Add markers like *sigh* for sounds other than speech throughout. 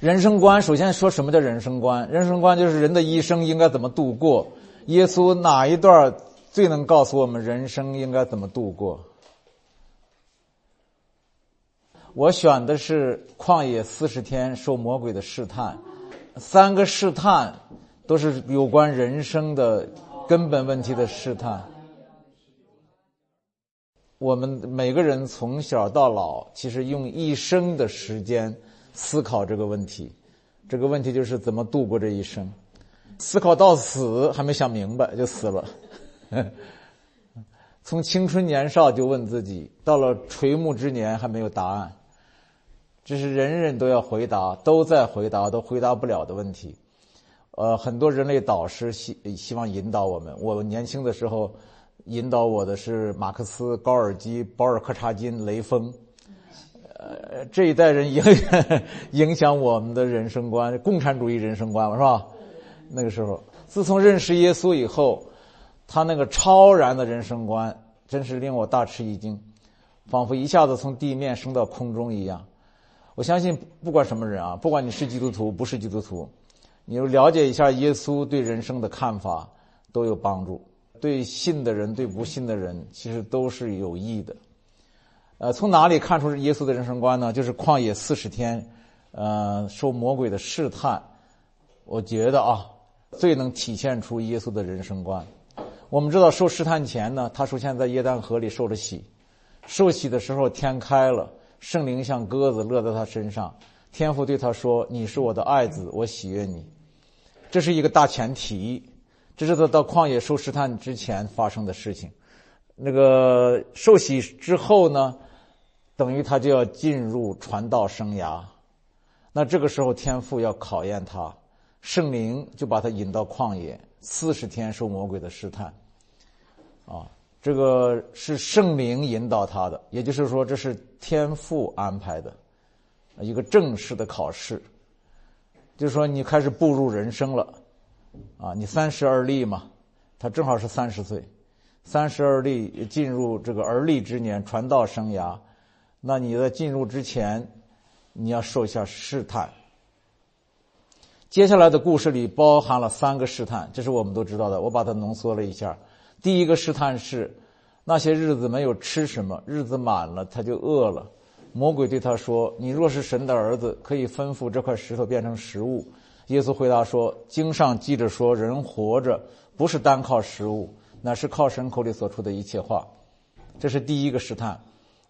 人生观，首先说什么叫人生观？人生观就是人的一生应该怎么度过。耶稣哪一段最能告诉我们人生应该怎么度过？我选的是旷野四十天受魔鬼的试探，三个试探都是有关人生的根本问题的试探。我们每个人从小到老，其实用一生的时间。思考这个问题，这个问题就是怎么度过这一生。思考到死还没想明白就死了。*laughs* 从青春年少就问自己，到了垂暮之年还没有答案。这是人人都要回答、都在回答、都回答不了的问题。呃，很多人类导师希希望引导我们。我年轻的时候，引导我的是马克思、高尔基、保尔柯察金、雷锋。呃，这一代人影 *laughs* 影响我们的人生观，共产主义人生观嘛是吧？那个时候，自从认识耶稣以后，他那个超然的人生观，真是令我大吃一惊，仿佛一下子从地面升到空中一样。我相信，不管什么人啊，不管你是基督徒不是基督徒，你了解一下耶稣对人生的看法，都有帮助。对信的人，对不信的人，其实都是有益的。呃，从哪里看出耶稣的人生观呢？就是旷野四十天，呃，受魔鬼的试探。我觉得啊，最能体现出耶稣的人生观。我们知道，受试探前呢，他首先在耶诞河里受了洗，受洗的时候天开了，圣灵像鸽子落在他身上，天父对他说：“你是我的爱子，我喜悦你。”这是一个大前提，这是他到旷野受试探之前发生的事情。那个受洗之后呢？等于他就要进入传道生涯，那这个时候天父要考验他，圣灵就把他引到旷野，四十天受魔鬼的试探，啊，这个是圣灵引导他的，也就是说这是天父安排的，一个正式的考试，就是说你开始步入人生了，啊，你三十而立嘛，他正好是三十岁，三十而立进入这个而立之年，传道生涯。那你在进入之前，你要受一下试探。接下来的故事里包含了三个试探，这是我们都知道的。我把它浓缩了一下。第一个试探是，那些日子没有吃什么，日子满了他就饿了。魔鬼对他说：“你若是神的儿子，可以吩咐这块石头变成食物。”耶稣回答说：“经上记着说，人活着不是单靠食物，乃是靠神口里所出的一切话。”这是第一个试探。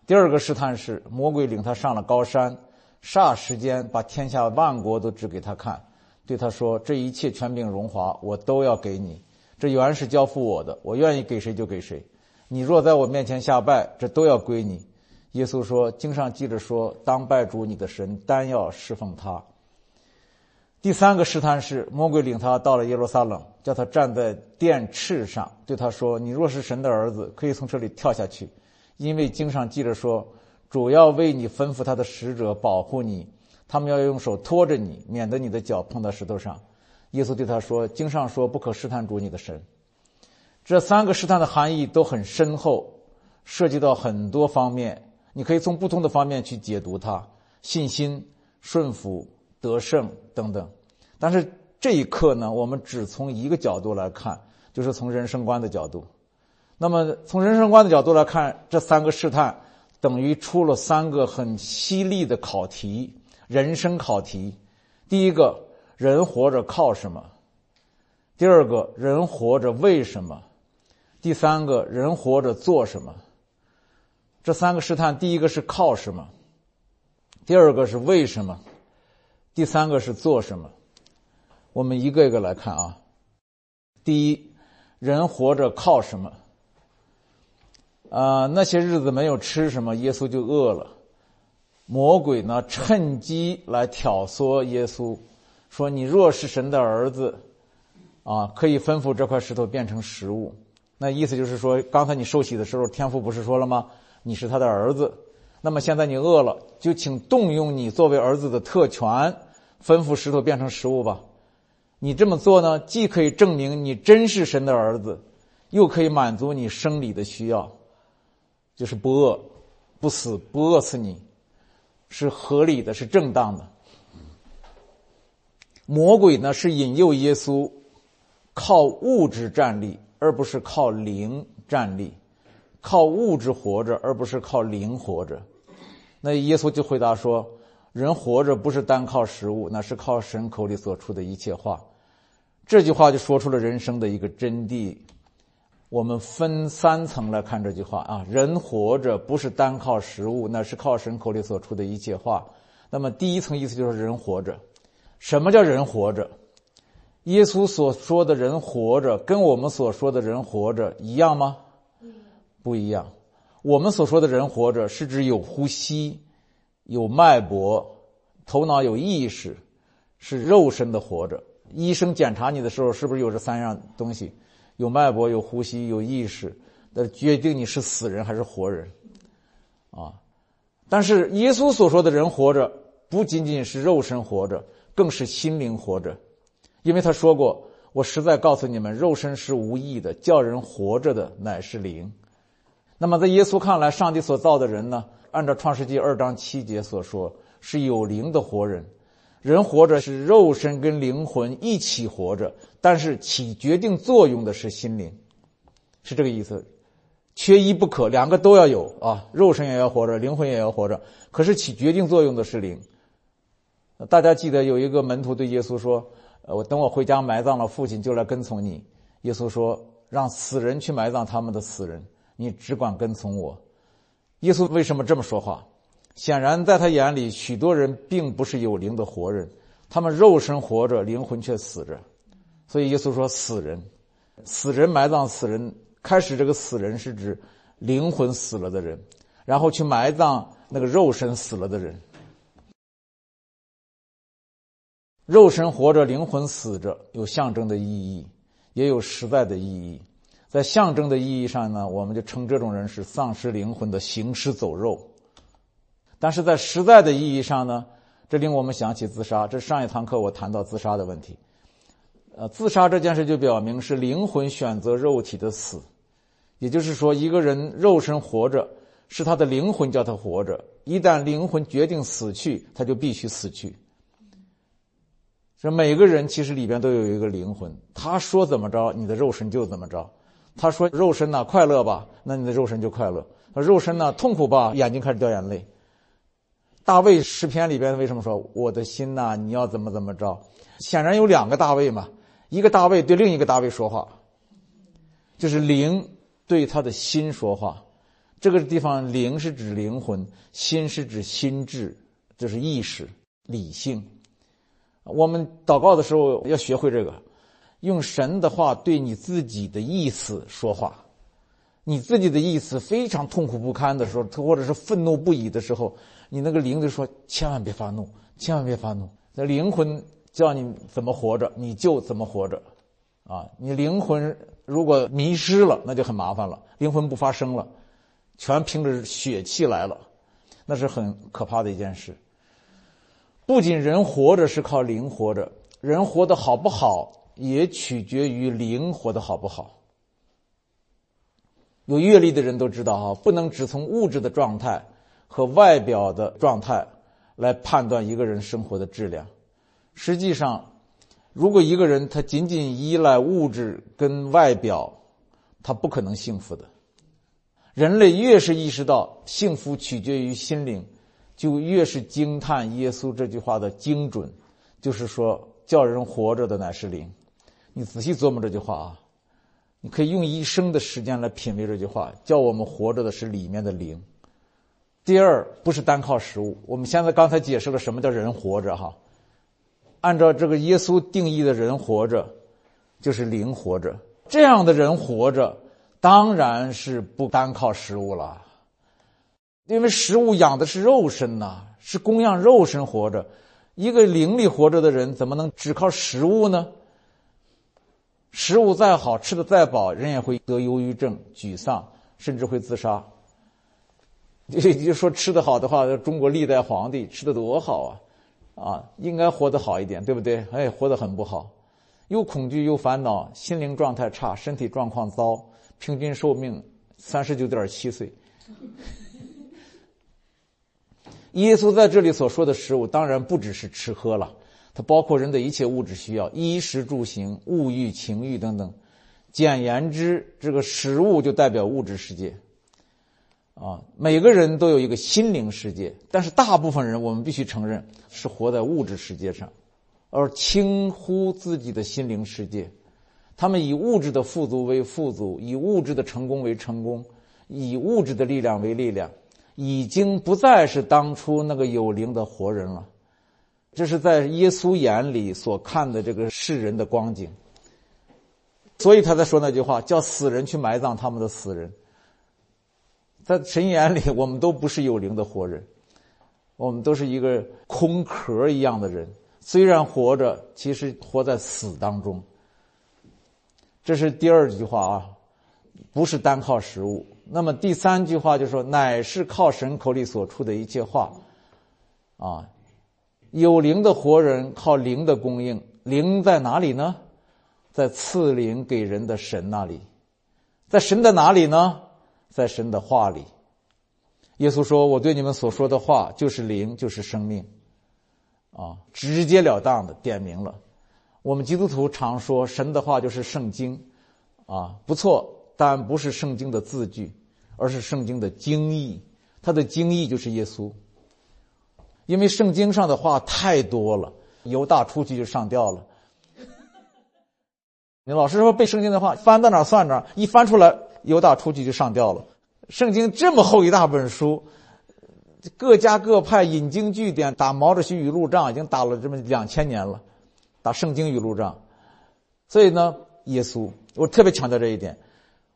第二个试探是魔鬼领他上了高山，霎时间把天下万国都指给他看，对他说：“这一切权柄荣华，我都要给你。这原是交付我的，我愿意给谁就给谁。你若在我面前下拜，这都要归你。”耶稣说：“经上记着说，当拜主你的神，单要侍奉他。”第三个试探是魔鬼领他到了耶路撒冷，叫他站在殿翅上，对他说：“你若是神的儿子，可以从这里跳下去。”因为经上记着说，主要为你吩咐他的使者保护你，他们要用手托着你，免得你的脚碰到石头上。耶稣对他说：“经上说不可试探主你的神。”这三个试探的含义都很深厚，涉及到很多方面，你可以从不同的方面去解读它：信心、顺服、得胜等等。但是这一刻呢，我们只从一个角度来看，就是从人生观的角度。那么，从人生观的角度来看，这三个试探等于出了三个很犀利的考题，人生考题。第一个人活着靠什么？第二个人活着为什么？第三个人活着做什么？这三个试探，第一个是靠什么？第二个是为什么？第三个是做什么？我们一个一个来看啊。第一，人活着靠什么？啊，那些日子没有吃什么，耶稣就饿了。魔鬼呢，趁机来挑唆耶稣，说：“你若是神的儿子，啊，可以吩咐这块石头变成食物。”那意思就是说，刚才你受洗的时候，天父不是说了吗？你是他的儿子。那么现在你饿了，就请动用你作为儿子的特权，吩咐石头变成食物吧。你这么做呢，既可以证明你真是神的儿子，又可以满足你生理的需要。就是不饿，不死，不饿死你，是合理的，是正当的。魔鬼呢是引诱耶稣靠物质站立，而不是靠灵站立；靠物质活着，而不是靠灵活着。那耶稣就回答说：“人活着不是单靠食物，那是靠神口里所出的一切话。”这句话就说出了人生的一个真谛。我们分三层来看这句话啊，人活着不是单靠食物，那是靠神口里所出的一切话。那么第一层意思就是人活着，什么叫人活着？耶稣所说的人活着，跟我们所说的人活着一样吗？不一样。我们所说的人活着，是指有呼吸、有脉搏、头脑有意识，是肉身的活着。医生检查你的时候，是不是有这三样东西？有脉搏，有呼吸，有意识，那决定你是死人还是活人，啊！但是耶稣所说的人活着，不仅仅是肉身活着，更是心灵活着，因为他说过：“我实在告诉你们，肉身是无益的，叫人活着的乃是灵。”那么在耶稣看来，上帝所造的人呢？按照创世纪二章七节所说，是有灵的活人。人活着是肉身跟灵魂一起活着，但是起决定作用的是心灵，是这个意思，缺一不可，两个都要有啊，肉身也要活着，灵魂也要活着。可是起决定作用的是灵。大家记得有一个门徒对耶稣说：“呃，我等我回家埋葬了父亲，就来跟从你。”耶稣说：“让死人去埋葬他们的死人，你只管跟从我。”耶稣为什么这么说话？显然，在他眼里，许多人并不是有灵的活人，他们肉身活着，灵魂却死着。所以耶稣说：“死人，死人埋葬死人。”开始，这个死人是指灵魂死了的人，然后去埋葬那个肉身死了的人。肉身活着，灵魂死着，有象征的意义，也有实在的意义。在象征的意义上呢，我们就称这种人是丧失灵魂的行尸走肉。但是在实在的意义上呢，这令我们想起自杀。这上一堂课我谈到自杀的问题。呃，自杀这件事就表明是灵魂选择肉体的死，也就是说，一个人肉身活着，是他的灵魂叫他活着。一旦灵魂决定死去，他就必须死去。这每个人其实里边都有一个灵魂，他说怎么着，你的肉身就怎么着。他说肉身呢快乐吧，那你的肉身就快乐；他肉身呢痛苦吧，眼睛开始掉眼泪。大卫诗篇里边为什么说我的心呐？你要怎么怎么着？显然有两个大卫嘛，一个大卫对另一个大卫说话，就是灵对他的心说话。这个地方灵是指灵魂，心是指心智，就是意识、理性。我们祷告的时候要学会这个，用神的话对你自己的意思说话。你自己的意思非常痛苦不堪的时候，或者是愤怒不已的时候。你那个灵就说：“千万别发怒，千万别发怒。”那灵魂叫你怎么活着，你就怎么活着，啊！你灵魂如果迷失了，那就很麻烦了。灵魂不发声了，全凭着血气来了，那是很可怕的一件事。不仅人活着是靠灵活着，人活得好不好也取决于灵活得好不好。有阅历的人都知道哈，不能只从物质的状态。和外表的状态来判断一个人生活的质量。实际上，如果一个人他仅仅依赖物质跟外表，他不可能幸福的。人类越是意识到幸福取决于心灵，就越是惊叹耶稣这句话的精准。就是说，叫人活着的乃是灵。你仔细琢磨这句话啊，你可以用一生的时间来品味这句话。叫我们活着的是里面的灵。第二，不是单靠食物。我们现在刚才解释了什么叫人活着哈，按照这个耶稣定义的人活着，就是灵活着。这样的人活着，当然是不单靠食物了，因为食物养的是肉身呐，是供养肉身活着。一个灵里活着的人，怎么能只靠食物呢？食物再好，吃的再饱，人也会得忧郁症、沮丧，甚至会自杀。*laughs* 你就说吃的好的话，中国历代皇帝吃的多好啊，啊，应该活得好一点，对不对？哎，活得很不好，又恐惧又烦恼，心灵状态差，身体状况糟，平均寿命三十九点七岁。耶稣在这里所说的食物，当然不只是吃喝了，它包括人的一切物质需要，衣食住行、物欲、情欲等等。简言之，这个食物就代表物质世界。啊，每个人都有一个心灵世界，但是大部分人，我们必须承认是活在物质世界上，而轻忽自己的心灵世界。他们以物质的富足为富足，以物质的成功为成功，以物质的力量为力量，已经不再是当初那个有灵的活人了。这是在耶稣眼里所看的这个世人的光景。所以他在说那句话，叫死人去埋葬他们的死人。在神眼里，我们都不是有灵的活人，我们都是一个空壳一样的人。虽然活着，其实活在死当中。这是第二句话啊，不是单靠食物。那么第三句话就说，乃是靠神口里所出的一切话，啊，有灵的活人靠灵的供应，灵在哪里呢？在赐灵给人的神那里，在神的哪里呢？在神的话里，耶稣说：“我对你们所说的话就是灵，就是生命。”啊，直截了当的点明了。我们基督徒常说神的话就是圣经，啊，不错，但不是圣经的字句，而是圣经的经义。它的经义就是耶稣。因为圣经上的话太多了，犹大出去就上吊了。你老师说背圣经的话，翻到哪算哪，一翻出来。犹大出去就上吊了。圣经这么厚一大本书，各家各派引经据典，打毛主席语录仗已经打了这么两千年了，打圣经语录仗。所以呢，耶稣，我特别强调这一点：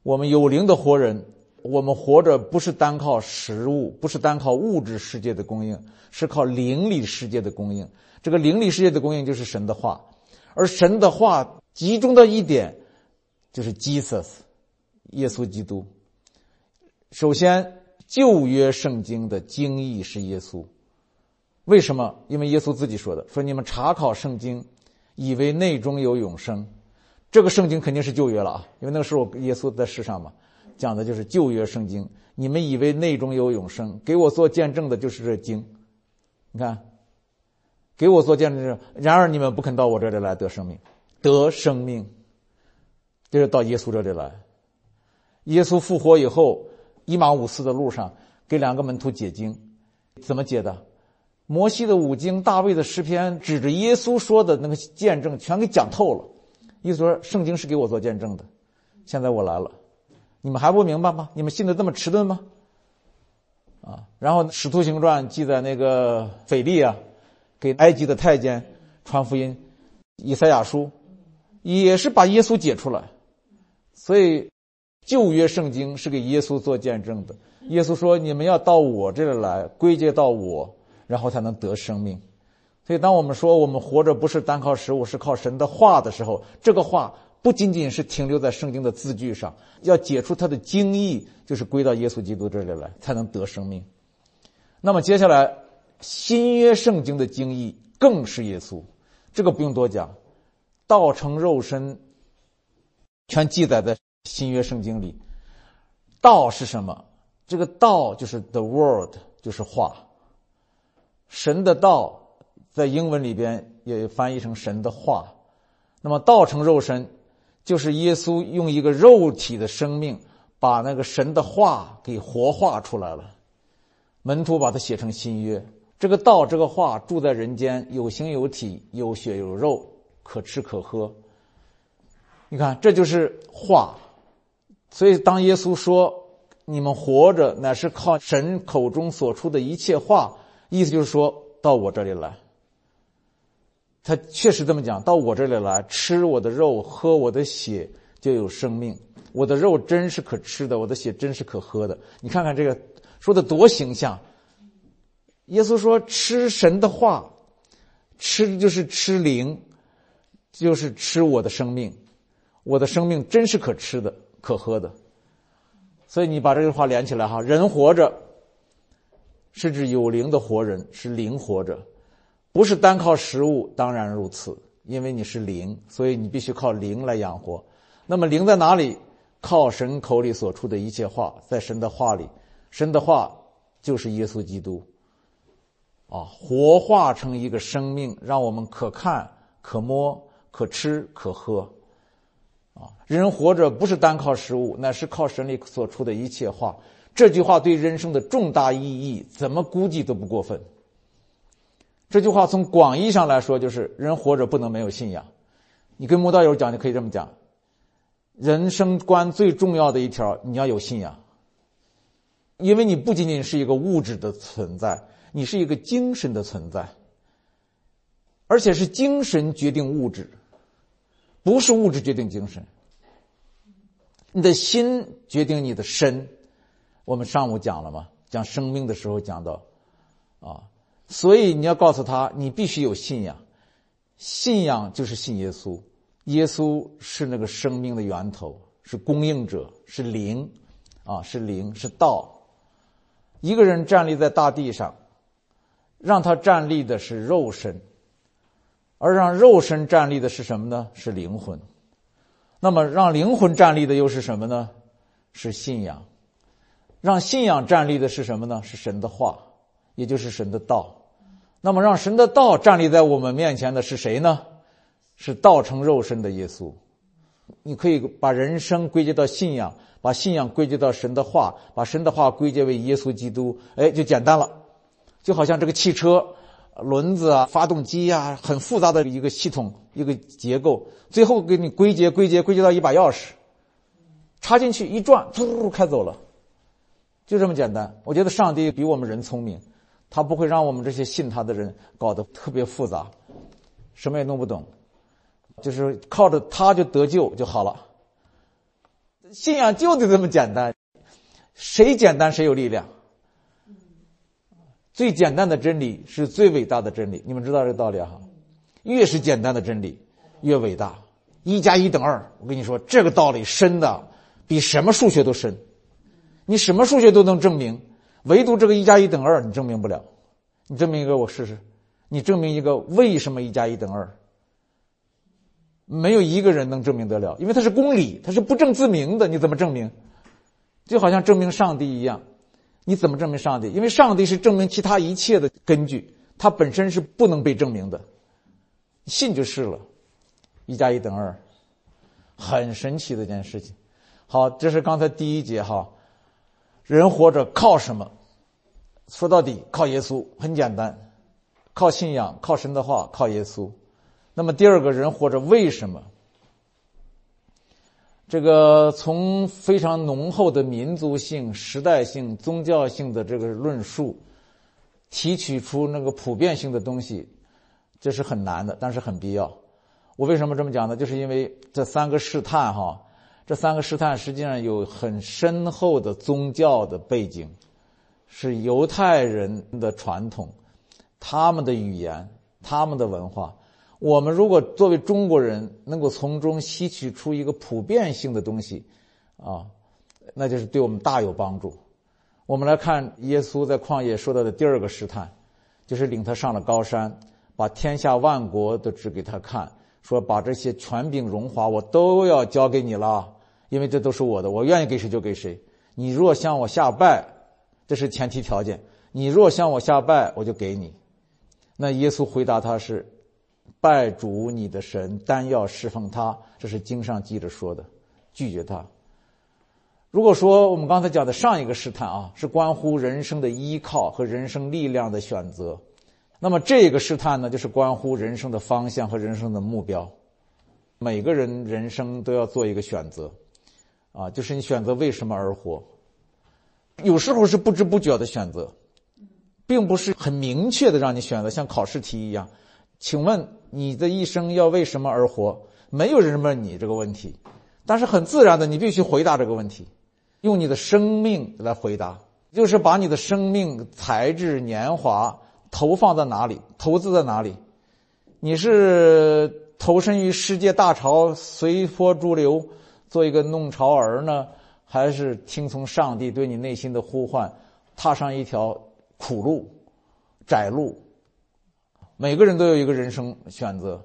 我们有灵的活人，我们活着不是单靠食物，不是单靠物质世界的供应，是靠灵里世界的供应。这个灵里世界的供应就是神的话，而神的话集中的一点就是 Jesus。耶稣基督，首先旧约圣经的经义是耶稣，为什么？因为耶稣自己说的，说你们查考圣经，以为内中有永生。这个圣经肯定是旧约了啊，因为那个时候耶稣在世上嘛，讲的就是旧约圣经。你们以为内中有永生，给我做见证的就是这经。你看，给我做见证。然而你们不肯到我这里来得生命，得生命，就是到耶稣这里来。耶稣复活以后，伊马五斯的路上给两个门徒解经，怎么解的？摩西的五经、大卫的诗篇，指着耶稣说的那个见证，全给讲透了。意思说，圣经是给我做见证的。现在我来了，你们还不明白吗？你们信的这么迟钝吗？啊！然后《使徒行传》记载那个腓力啊，给埃及的太监传福音，《以赛亚书》也是把耶稣解出来，所以。旧约圣经是给耶稣做见证的。耶稣说：“你们要到我这里来，归结到我，然后才能得生命。”所以，当我们说我们活着不是单靠食物，是靠神的话的时候，这个话不仅仅是停留在圣经的字句上，要解出它的经义，就是归到耶稣基督这里来，才能得生命。那么，接下来新约圣经的经义更是耶稣，这个不用多讲，道成肉身，全记载在。新约圣经里，道是什么？这个道就是 the word，就是话。神的道在英文里边也翻译成神的话。那么道成肉身，就是耶稣用一个肉体的生命，把那个神的话给活化出来了。门徒把它写成新约。这个道，这个话住在人间，有形有体，有血有肉，可吃可喝。你看，这就是话。所以，当耶稣说“你们活着乃是靠神口中所出的一切话”，意思就是说到我这里来。他确实这么讲：“到我这里来，吃我的肉，喝我的血，就有生命。我的肉真是可吃的，我的血真是可喝的。”你看看这个说的多形象。耶稣说：“吃神的话，吃就是吃灵，就是吃我的生命。我的生命真是可吃的。”可喝的，所以你把这句话连起来哈，人活着是指有灵的活人，是灵活着，不是单靠食物。当然如此，因为你是灵，所以你必须靠灵来养活。那么灵在哪里？靠神口里所出的一切话，在神的话里，神的话就是耶稣基督。啊，活化成一个生命，让我们可看、可摸、可吃、可喝。啊，人活着不是单靠食物，乃是靠神里所出的一切话。这句话对人生的重大意义，怎么估计都不过分。这句话从广义上来说，就是人活着不能没有信仰。你跟慕道友讲，就可以这么讲：人生观最重要的一条，你要有信仰。因为你不仅仅是一个物质的存在，你是一个精神的存在，而且是精神决定物质，不是物质决定精神。你的心决定你的身。我们上午讲了嘛，讲生命的时候讲到，啊，所以你要告诉他，你必须有信仰，信仰就是信耶稣，耶稣是那个生命的源头，是供应者，是灵，啊，是灵，是道。一个人站立在大地上，让他站立的是肉身，而让肉身站立的是什么呢？是灵魂。那么让灵魂站立的又是什么呢？是信仰。让信仰站立的是什么呢？是神的话，也就是神的道。那么让神的道站立在我们面前的是谁呢？是道成肉身的耶稣。你可以把人生归结到信仰。把信仰归结到神的话，把神的话归结为耶稣基督，哎，就简单了。就好像这个汽车轮子啊、发动机呀，很复杂的一个系统、一个结构，最后给你归结、归结、归结到一把钥匙，插进去一转，噗，开走了，就这么简单。我觉得上帝比我们人聪明，他不会让我们这些信他的人搞得特别复杂，什么也弄不懂，就是靠着他就得救就好了。信仰就得这么简单，谁简单谁有力量。最简单的真理是最伟大的真理，你们知道这个道理哈？越是简单的真理，越伟大。一加一等二，我跟你说，这个道理深的比什么数学都深。你什么数学都能证明，唯独这个一加一等二你证明不了。你证明一个我试试，你证明一个为什么一加一等二？没有一个人能证明得了，因为它是公理，它是不证自明的。你怎么证明？就好像证明上帝一样，你怎么证明上帝？因为上帝是证明其他一切的根据，它本身是不能被证明的。信就是了，一加一等二，很神奇的一件事情。好，这是刚才第一节哈，人活着靠什么？说到底，靠耶稣，很简单，靠信仰，靠神的话，靠耶稣。那么第二个人活着为什么？这个从非常浓厚的民族性、时代性、宗教性的这个论述，提取出那个普遍性的东西，这是很难的，但是很必要。我为什么这么讲呢？就是因为这三个试探哈，这三个试探实际上有很深厚的宗教的背景，是犹太人的传统，他们的语言，他们的文化。我们如果作为中国人能够从中吸取出一个普遍性的东西，啊，那就是对我们大有帮助。我们来看耶稣在旷野说到的第二个试探，就是领他上了高山，把天下万国都指给他看，说把这些权柄荣华我都要交给你了，因为这都是我的，我愿意给谁就给谁。你若向我下拜，这是前提条件。你若向我下拜，我就给你。那耶稣回答他是。拜主你的神，单要侍奉他，这是经上记着说的，拒绝他。如果说我们刚才讲的上一个试探啊，是关乎人生的依靠和人生力量的选择，那么这个试探呢，就是关乎人生的方向和人生的目标。每个人人生都要做一个选择，啊，就是你选择为什么而活。有时候是不知不觉的选择，并不是很明确的让你选择，像考试题一样。请问你的一生要为什么而活？没有人问你这个问题，但是很自然的，你必须回答这个问题，用你的生命来回答，就是把你的生命、才智、年华投放在哪里，投资在哪里？你是投身于世界大潮，随波逐流，做一个弄潮儿呢，还是听从上帝对你内心的呼唤，踏上一条苦路、窄路？每个人都有一个人生选择，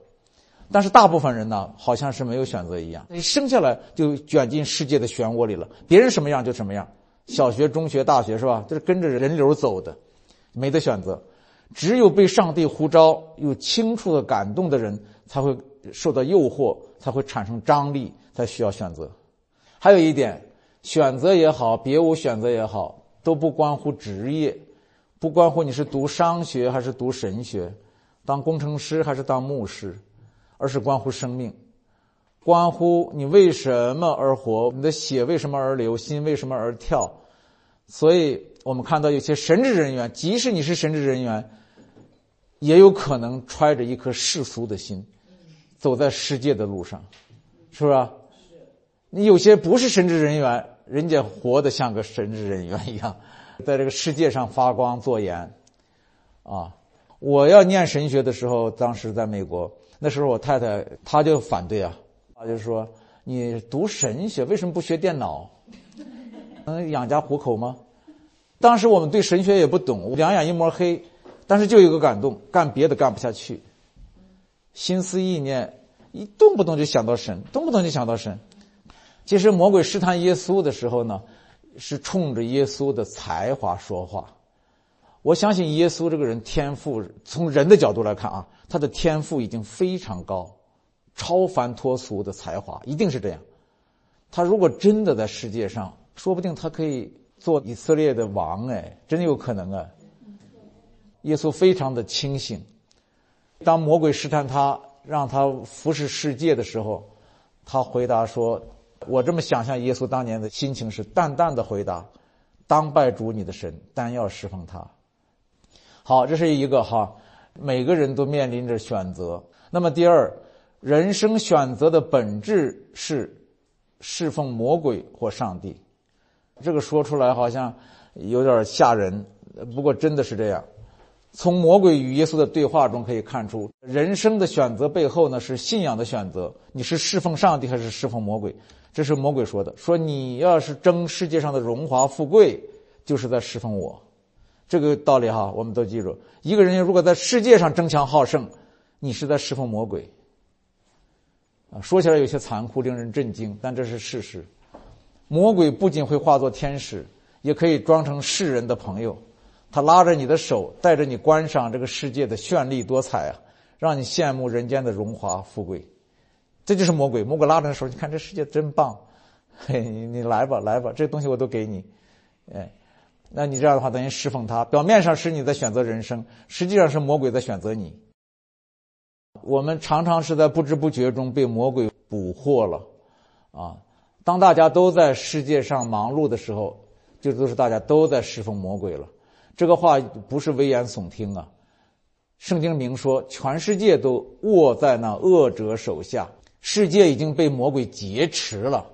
但是大部分人呢，好像是没有选择一样。你生下来就卷进世界的漩涡里了，别人什么样就什么样。小学、中学、大学是吧？就是跟着人流走的，没得选择。只有被上帝呼召、有清楚的感动的人，才会受到诱惑，才会产生张力，才需要选择。还有一点，选择也好，别无选择也好，都不关乎职业，不关乎你是读商学还是读神学，当工程师还是当牧师，而是关乎生命，关乎你为什么而活，你的血为什么而流，心为什么而跳。所以我们看到有些神职人员，即使你是神职人员，也有可能揣着一颗世俗的心，走在世界的路上，是不是？你有些不是神职人员，人家活得像个神职人员一样，在这个世界上发光作盐。啊，我要念神学的时候，当时在美国，那时候我太太她就反对啊，她就说：“你读神学为什么不学电脑？能养家糊口吗？”当时我们对神学也不懂，两眼一抹黑，但是就有个感动，干别的干不下去，心思意念一动不动就想到神，动不动就想到神。其实魔鬼试探耶稣的时候呢，是冲着耶稣的才华说话。我相信耶稣这个人天赋，从人的角度来看啊，他的天赋已经非常高，超凡脱俗的才华一定是这样。他如果真的在世界上，说不定他可以做以色列的王哎，真有可能啊。耶稣非常的清醒，当魔鬼试探他，让他服侍世界的时候，他回答说。我这么想象耶稣当年的心情是淡淡的回答：“当拜主你的神，但要侍奉他。”好，这是一个哈，每个人都面临着选择。那么第二，人生选择的本质是侍奉魔鬼或上帝。这个说出来好像有点吓人，不过真的是这样。从魔鬼与耶稣的对话中可以看出，人生的选择背后呢是信仰的选择。你是侍奉上帝还是侍奉魔鬼？这是魔鬼说的，说你要是争世界上的荣华富贵，就是在侍奉我。这个道理哈，我们都记住。一个人如果在世界上争强好胜，你是在侍奉魔鬼。啊，说起来有些残酷，令人震惊，但这是事实。魔鬼不仅会化作天使，也可以装成世人的朋友。他拉着你的手，带着你观赏这个世界的绚丽多彩啊，让你羡慕人间的荣华富贵。这就是魔鬼，魔鬼拉着你的手，你看这世界真棒，嘿，你来吧，来吧，这东西我都给你，哎，那你这样的话等于侍奉他，表面上是你在选择人生，实际上是魔鬼在选择你。我们常常是在不知不觉中被魔鬼捕获了，啊，当大家都在世界上忙碌的时候，就都是大家都在侍奉魔鬼了。这个话不是危言耸听啊，圣经明说，全世界都握在那恶者手下。世界已经被魔鬼劫持了，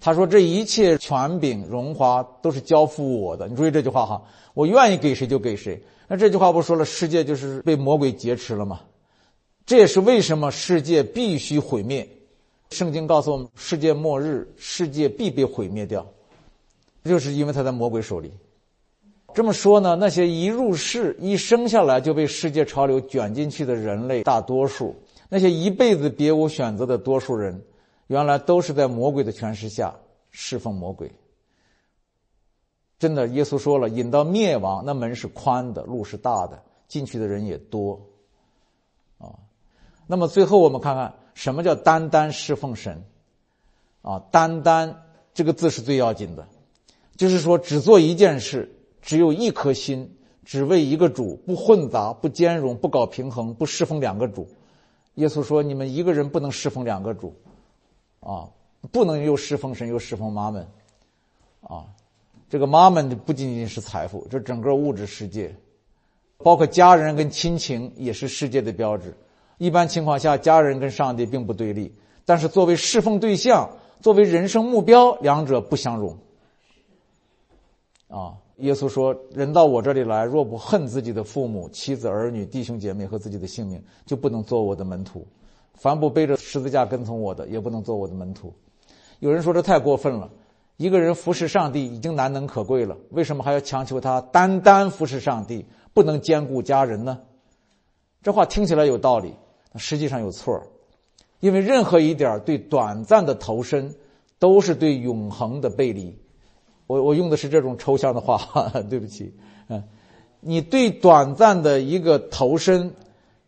他说：“这一切权柄、荣华都是交付我的。”你注意这句话哈，我愿意给谁就给谁。那这句话不说了，世界就是被魔鬼劫持了吗？这也是为什么世界必须毁灭。圣经告诉我们，世界末日，世界必被毁灭掉，就是因为他在魔鬼手里。这么说呢，那些一入世、一生下来就被世界潮流卷进去的人类，大多数。那些一辈子别无选择的多数人，原来都是在魔鬼的权势下侍奉魔鬼。真的，耶稣说了，引到灭亡，那门是宽的，路是大的，进去的人也多。啊，那么最后我们看看什么叫单单侍奉神？啊，单单这个字是最要紧的，就是说只做一件事，只有一颗心，只为一个主，不混杂，不兼容，不搞平衡，不侍奉两个主。耶稣说：“你们一个人不能侍奉两个主，啊，不能又侍奉神又侍奉妈们，啊，这个妈们不仅仅是财富，这整个物质世界，包括家人跟亲情也是世界的标志。一般情况下，家人跟上帝并不对立，但是作为侍奉对象，作为人生目标，两者不相容。啊。”耶稣说：“人到我这里来，若不恨自己的父母、妻子、儿女、弟兄姐妹和自己的性命，就不能做我的门徒。凡不背着十字架跟从我的，也不能做我的门徒。”有人说这太过分了，一个人服侍上帝已经难能可贵了，为什么还要强求他单单服侍上帝，不能兼顾家人呢？这话听起来有道理，实际上有错因为任何一点对短暂的投身，都是对永恒的背离。我我用的是这种抽象的话，*laughs* 对不起，嗯，你对短暂的一个投身，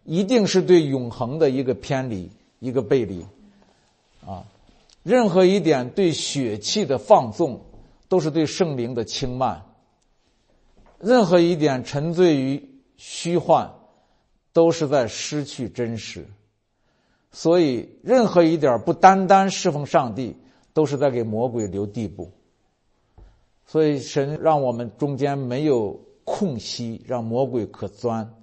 一定是对永恒的一个偏离、一个背离，啊，任何一点对血气的放纵，都是对圣灵的轻慢；任何一点沉醉于虚幻，都是在失去真实。所以，任何一点不单单侍奉上帝，都是在给魔鬼留地步。所以，神让我们中间没有空隙，让魔鬼可钻。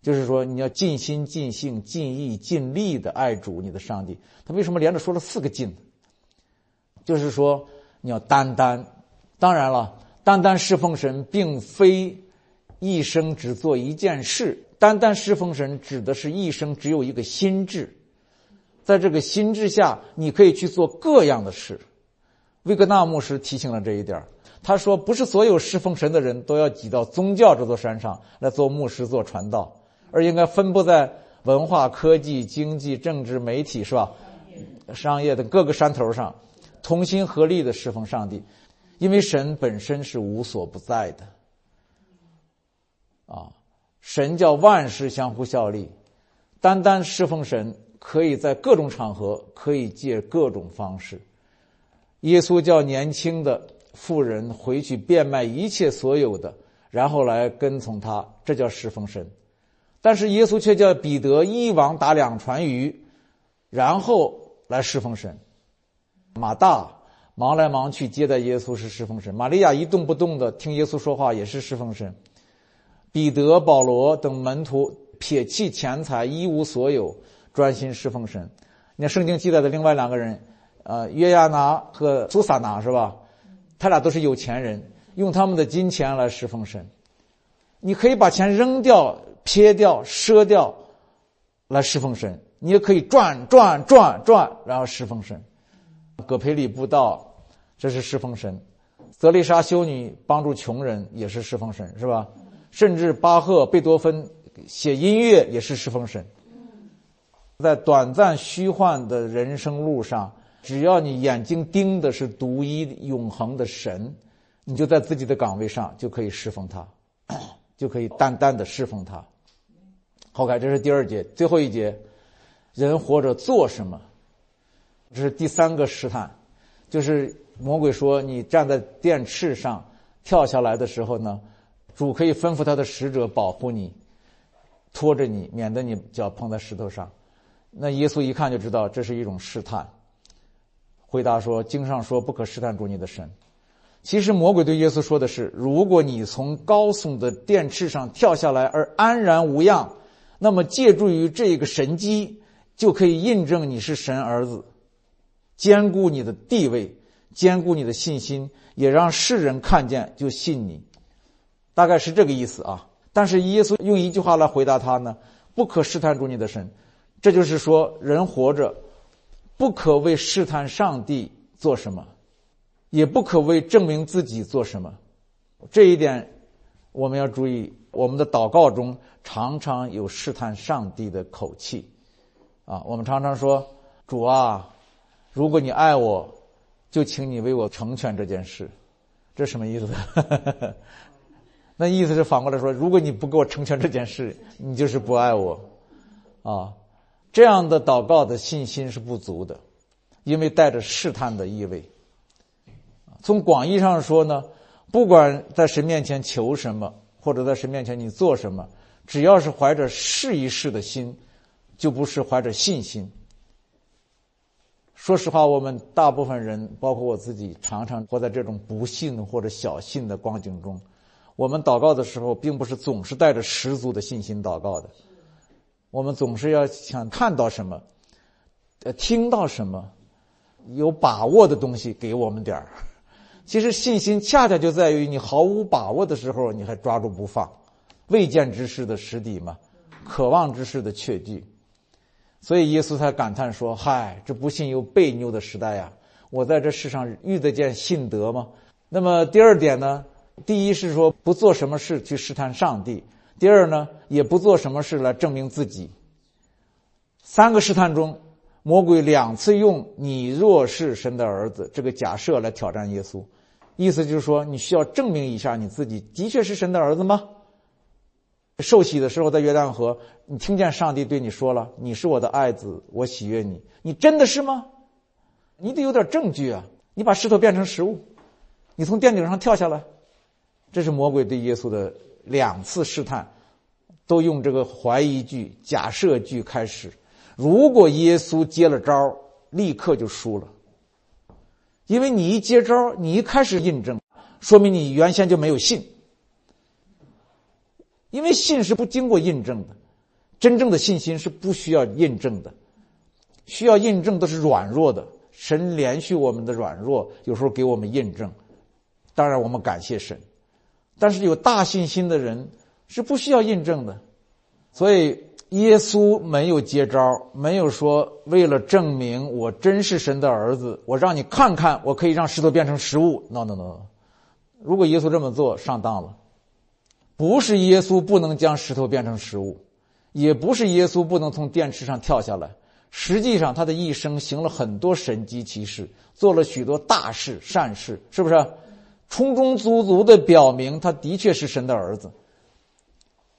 就是说，你要尽心、尽性、尽意、尽力的爱主你的上帝。他为什么连着说了四个“尽”？就是说，你要单单。当然了，单单侍奉神，并非一生只做一件事。单单侍奉神，指的是一生只有一个心智。在这个心智下，你可以去做各样的事。维格纳牧师提醒了这一点他说：“不是所有侍奉神的人都要挤到宗教这座山上来做牧师、做传道，而应该分布在文化、科技、经济、政治、媒体，是吧？商业的各个山头上，同心合力的侍奉上帝，因为神本身是无所不在的。啊，神叫万事相互效力，单单侍奉神。”可以在各种场合，可以借各种方式。耶稣叫年轻的妇人回去变卖一切所有的，然后来跟从他，这叫侍奉神。但是耶稣却叫彼得一网打两船鱼，然后来侍奉神。马大忙来忙去接待耶稣是侍奉神，玛利亚一动不动的听耶稣说话也是侍奉神。彼得、保罗等门徒撇弃钱财，一无所有。专心侍奉神。你看圣经记载的另外两个人，呃，约亚拿和苏撒拿是吧？他俩都是有钱人，用他们的金钱来侍奉神。你可以把钱扔掉、撇掉、赊掉，来侍奉神。你也可以转转转转，然后侍奉神。葛培里布道，这是侍奉神。泽丽莎修女帮助穷人，也是侍奉神，是吧？甚至巴赫、贝多芬写音乐，也是侍奉神。在短暂虚幻的人生路上，只要你眼睛盯的是独一永恒的神，你就在自己的岗位上就可以侍奉他，*coughs* 就可以淡淡的侍奉他。好，看这是第二节，最后一节，人活着做什么？这是第三个试探，就是魔鬼说你站在电翅上跳下来的时候呢，主可以吩咐他的使者保护你，拖着你，免得你脚碰在石头上。那耶稣一看就知道这是一种试探，回答说：“经上说不可试探主你的神。”其实魔鬼对耶稣说的是：“如果你从高耸的电翅上跳下来而安然无恙，那么借助于这个神机，就可以印证你是神儿子，兼顾你的地位，兼顾你的信心，也让世人看见就信你。”大概是这个意思啊。但是耶稣用一句话来回答他呢：“不可试探主你的神。”这就是说，人活着不可为试探上帝做什么，也不可为证明自己做什么。这一点我们要注意。我们的祷告中常常有试探上帝的口气啊。我们常常说：“主啊，如果你爱我，就请你为我成全这件事。”这什么意思？*laughs* 那意思是反过来说：“如果你不给我成全这件事，你就是不爱我。”啊。这样的祷告的信心是不足的，因为带着试探的意味。从广义上说呢，不管在神面前求什么，或者在神面前你做什么，只要是怀着试一试的心，就不是怀着信心。说实话，我们大部分人，包括我自己，常常活在这种不信或者小信的光景中。我们祷告的时候，并不是总是带着十足的信心祷告的。我们总是要想看到什么，呃，听到什么，有把握的东西给我们点儿。其实信心恰恰就在于你毫无把握的时候，你还抓住不放。未见之事的实底嘛，渴望之事的确据。所以耶稣才感叹说：“嗨，这不信又悖拗的时代呀！我在这世上遇得见信德吗？”那么第二点呢？第一是说不做什么事去试探上帝。第二呢，也不做什么事来证明自己。三个试探中，魔鬼两次用“你若是神的儿子”这个假设来挑战耶稣，意思就是说，你需要证明一下你自己的确是神的儿子吗？受洗的时候在约旦河，你听见上帝对你说了：“你是我的爱子，我喜悦你。”你真的是吗？你得有点证据啊！你把石头变成食物，你从殿顶上跳下来，这是魔鬼对耶稣的两次试探，都用这个怀疑句、假设句开始。如果耶稣接了招，立刻就输了，因为你一接招，你一开始印证，说明你原先就没有信。因为信是不经过印证的，真正的信心是不需要印证的，需要印证都是软弱的。神连续我们的软弱，有时候给我们印证，当然我们感谢神。但是有大信心的人是不需要印证的，所以耶稣没有接招，没有说为了证明我真是神的儿子，我让你看看，我可以让石头变成食物。No no no，如果耶稣这么做，上当了。不是耶稣不能将石头变成食物，也不是耶稣不能从电池上跳下来。实际上，他的一生行了很多神迹奇事，做了许多大事善事，是不是？充充足足的表明他的确是神的儿子。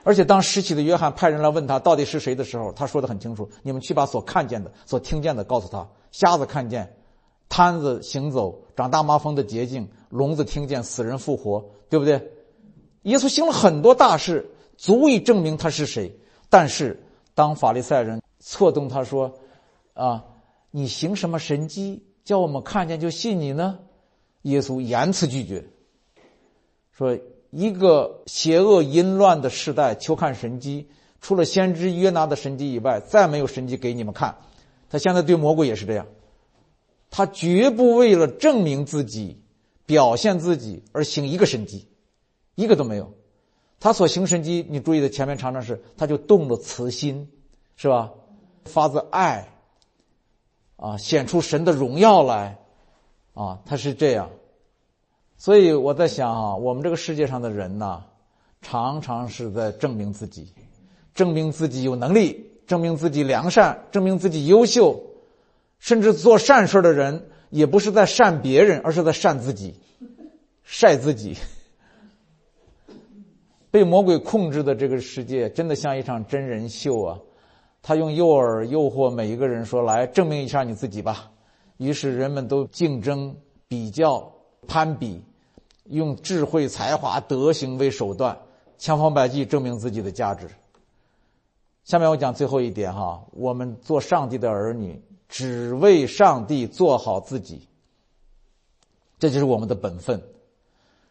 而且，当失起的约翰派人来问他到底是谁的时候，他说的很清楚：“你们去把所看见的、所听见的告诉他。瞎子看见，瘫子行走，长大麻风的捷径，聋子听见，死人复活，对不对？”耶稣行了很多大事，足以证明他是谁。但是，当法利赛人错动他说：“啊，你行什么神迹，叫我们看见就信你呢？”耶稣严词拒绝，说：“一个邪恶淫乱的时代，求看神迹，除了先知约拿的神迹以外，再没有神迹给你们看。”他现在对魔鬼也是这样，他绝不为了证明自己、表现自己而行一个神迹。一个都没有，他所行神迹，你注意的前面常常是，他就动了慈心，是吧？发自爱，啊，显出神的荣耀来，啊，他是这样。所以我在想啊，我们这个世界上的人呐，常常是在证明自己，证明自己有能力，证明自己良善，证明自己优秀，甚至做善事的人，也不是在善别人，而是在善自己，晒自己。*laughs* 被魔鬼控制的这个世界，真的像一场真人秀啊！他用诱饵诱惑每一个人，说：“来证明一下你自己吧。”于是人们都竞争、比较、攀比，用智慧、才华、德行为手段，千方百计证明自己的价值。下面我讲最后一点哈，我们做上帝的儿女，只为上帝做好自己，这就是我们的本分。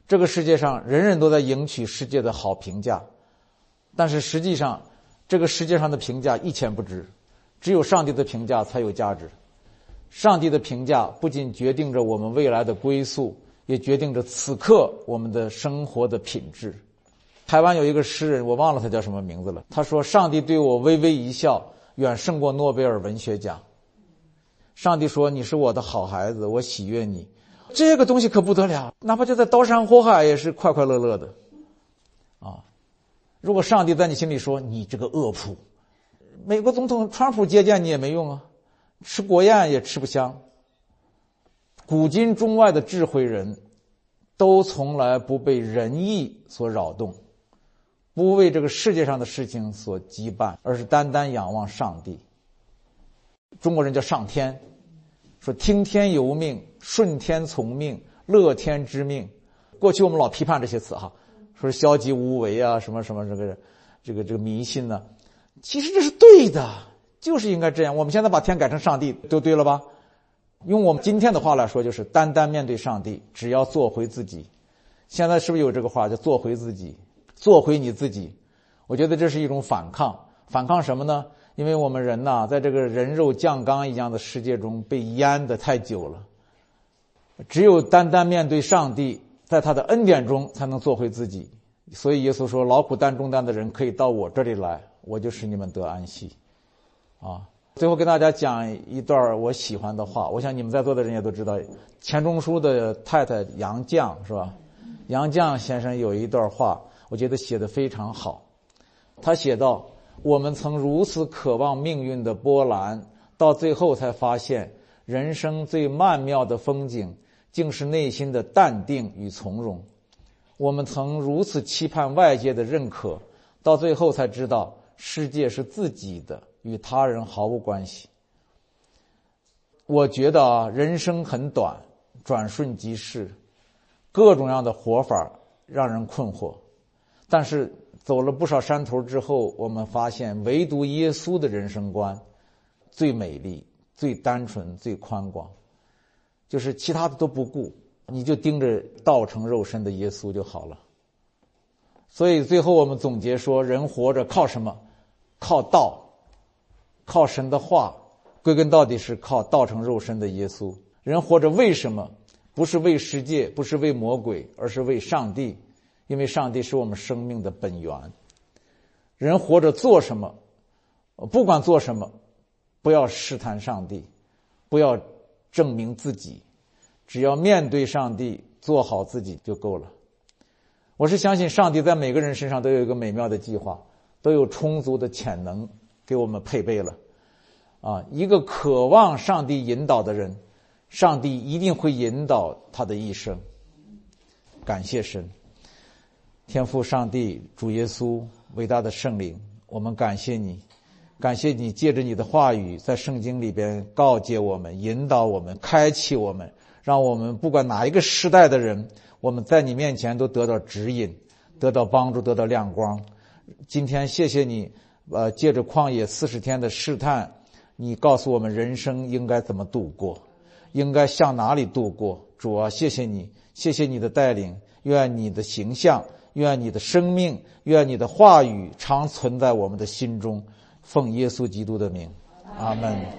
这个世界上人人都在赢取世界的好评价，但是实际上，这个世界上的评价一钱不值，只有上帝的评价才有价值。上帝的评价不仅决定着我们未来的归宿，也决定着此刻我们的生活的品质。台湾有一个诗人，我忘了他叫什么名字了。他说：“上帝对我微微一笑，远胜过诺贝尔文学奖。”上帝说：“你是我的好孩子，我喜悦你。”这个东西可不得了，哪怕就在刀山火海也是快快乐乐的，啊！如果上帝在你心里说你这个恶仆，美国总统川普接见你也没用啊，吃国宴也吃不香。古今中外的智慧人，都从来不被仁义所扰动，不为这个世界上的事情所羁绊，而是单单仰望上帝。中国人叫上天。说听天由命，顺天从命，乐天知命。过去我们老批判这些词哈，说消极无为啊，什么什么这个这个这个迷信呢？其实这是对的，就是应该这样。我们现在把天改成上帝，就对了吧？用我们今天的话来说，就是单单面对上帝，只要做回自己。现在是不是有这个话叫做回自己，做回你自己？我觉得这是一种反抗，反抗什么呢？因为我们人呐，在这个人肉酱缸一样的世界中被淹的太久了，只有单单面对上帝，在他的恩典中才能做回自己。所以耶稣说：“劳苦担重担的人可以到我这里来，我就使你们得安息。”啊，最后跟大家讲一段我喜欢的话，我想你们在座的人也都知道，钱钟书的太太杨绛是吧？杨绛先生有一段话，我觉得写的非常好，他写道。我们曾如此渴望命运的波澜，到最后才发现，人生最曼妙的风景，竟是内心的淡定与从容。我们曾如此期盼外界的认可，到最后才知道世界是自己的，与他人毫无关系。我觉得啊，人生很短，转瞬即逝，各种样的活法让人困惑。但是走了不少山头之后，我们发现，唯独耶稣的人生观最美丽、最单纯、最宽广，就是其他的都不顾，你就盯着道成肉身的耶稣就好了。所以最后我们总结说，人活着靠什么？靠道，靠神的话。归根到底是靠道成肉身的耶稣。人活着为什么？不是为世界，不是为魔鬼，而是为上帝。因为上帝是我们生命的本源。人活着做什么？不管做什么，不要试探上帝，不要证明自己，只要面对上帝，做好自己就够了。我是相信上帝在每个人身上都有一个美妙的计划，都有充足的潜能给我们配备了。啊，一个渴望上帝引导的人，上帝一定会引导他的一生。感谢神，天父上帝主耶稣伟大的圣灵，我们感谢你，感谢你借着你的话语在圣经里边告诫我们、引导我们、开启我们，让我们不管哪一个时代的人，我们在你面前都得到指引、得到帮助、得到亮光。今天谢谢你，呃，借着旷野四十天的试探。你告诉我们人生应该怎么度过，应该向哪里度过？主啊，谢谢你，谢谢你的带领。愿你的形象，愿你的生命，愿你的话语常存在我们的心中。奉耶稣基督的名，阿门。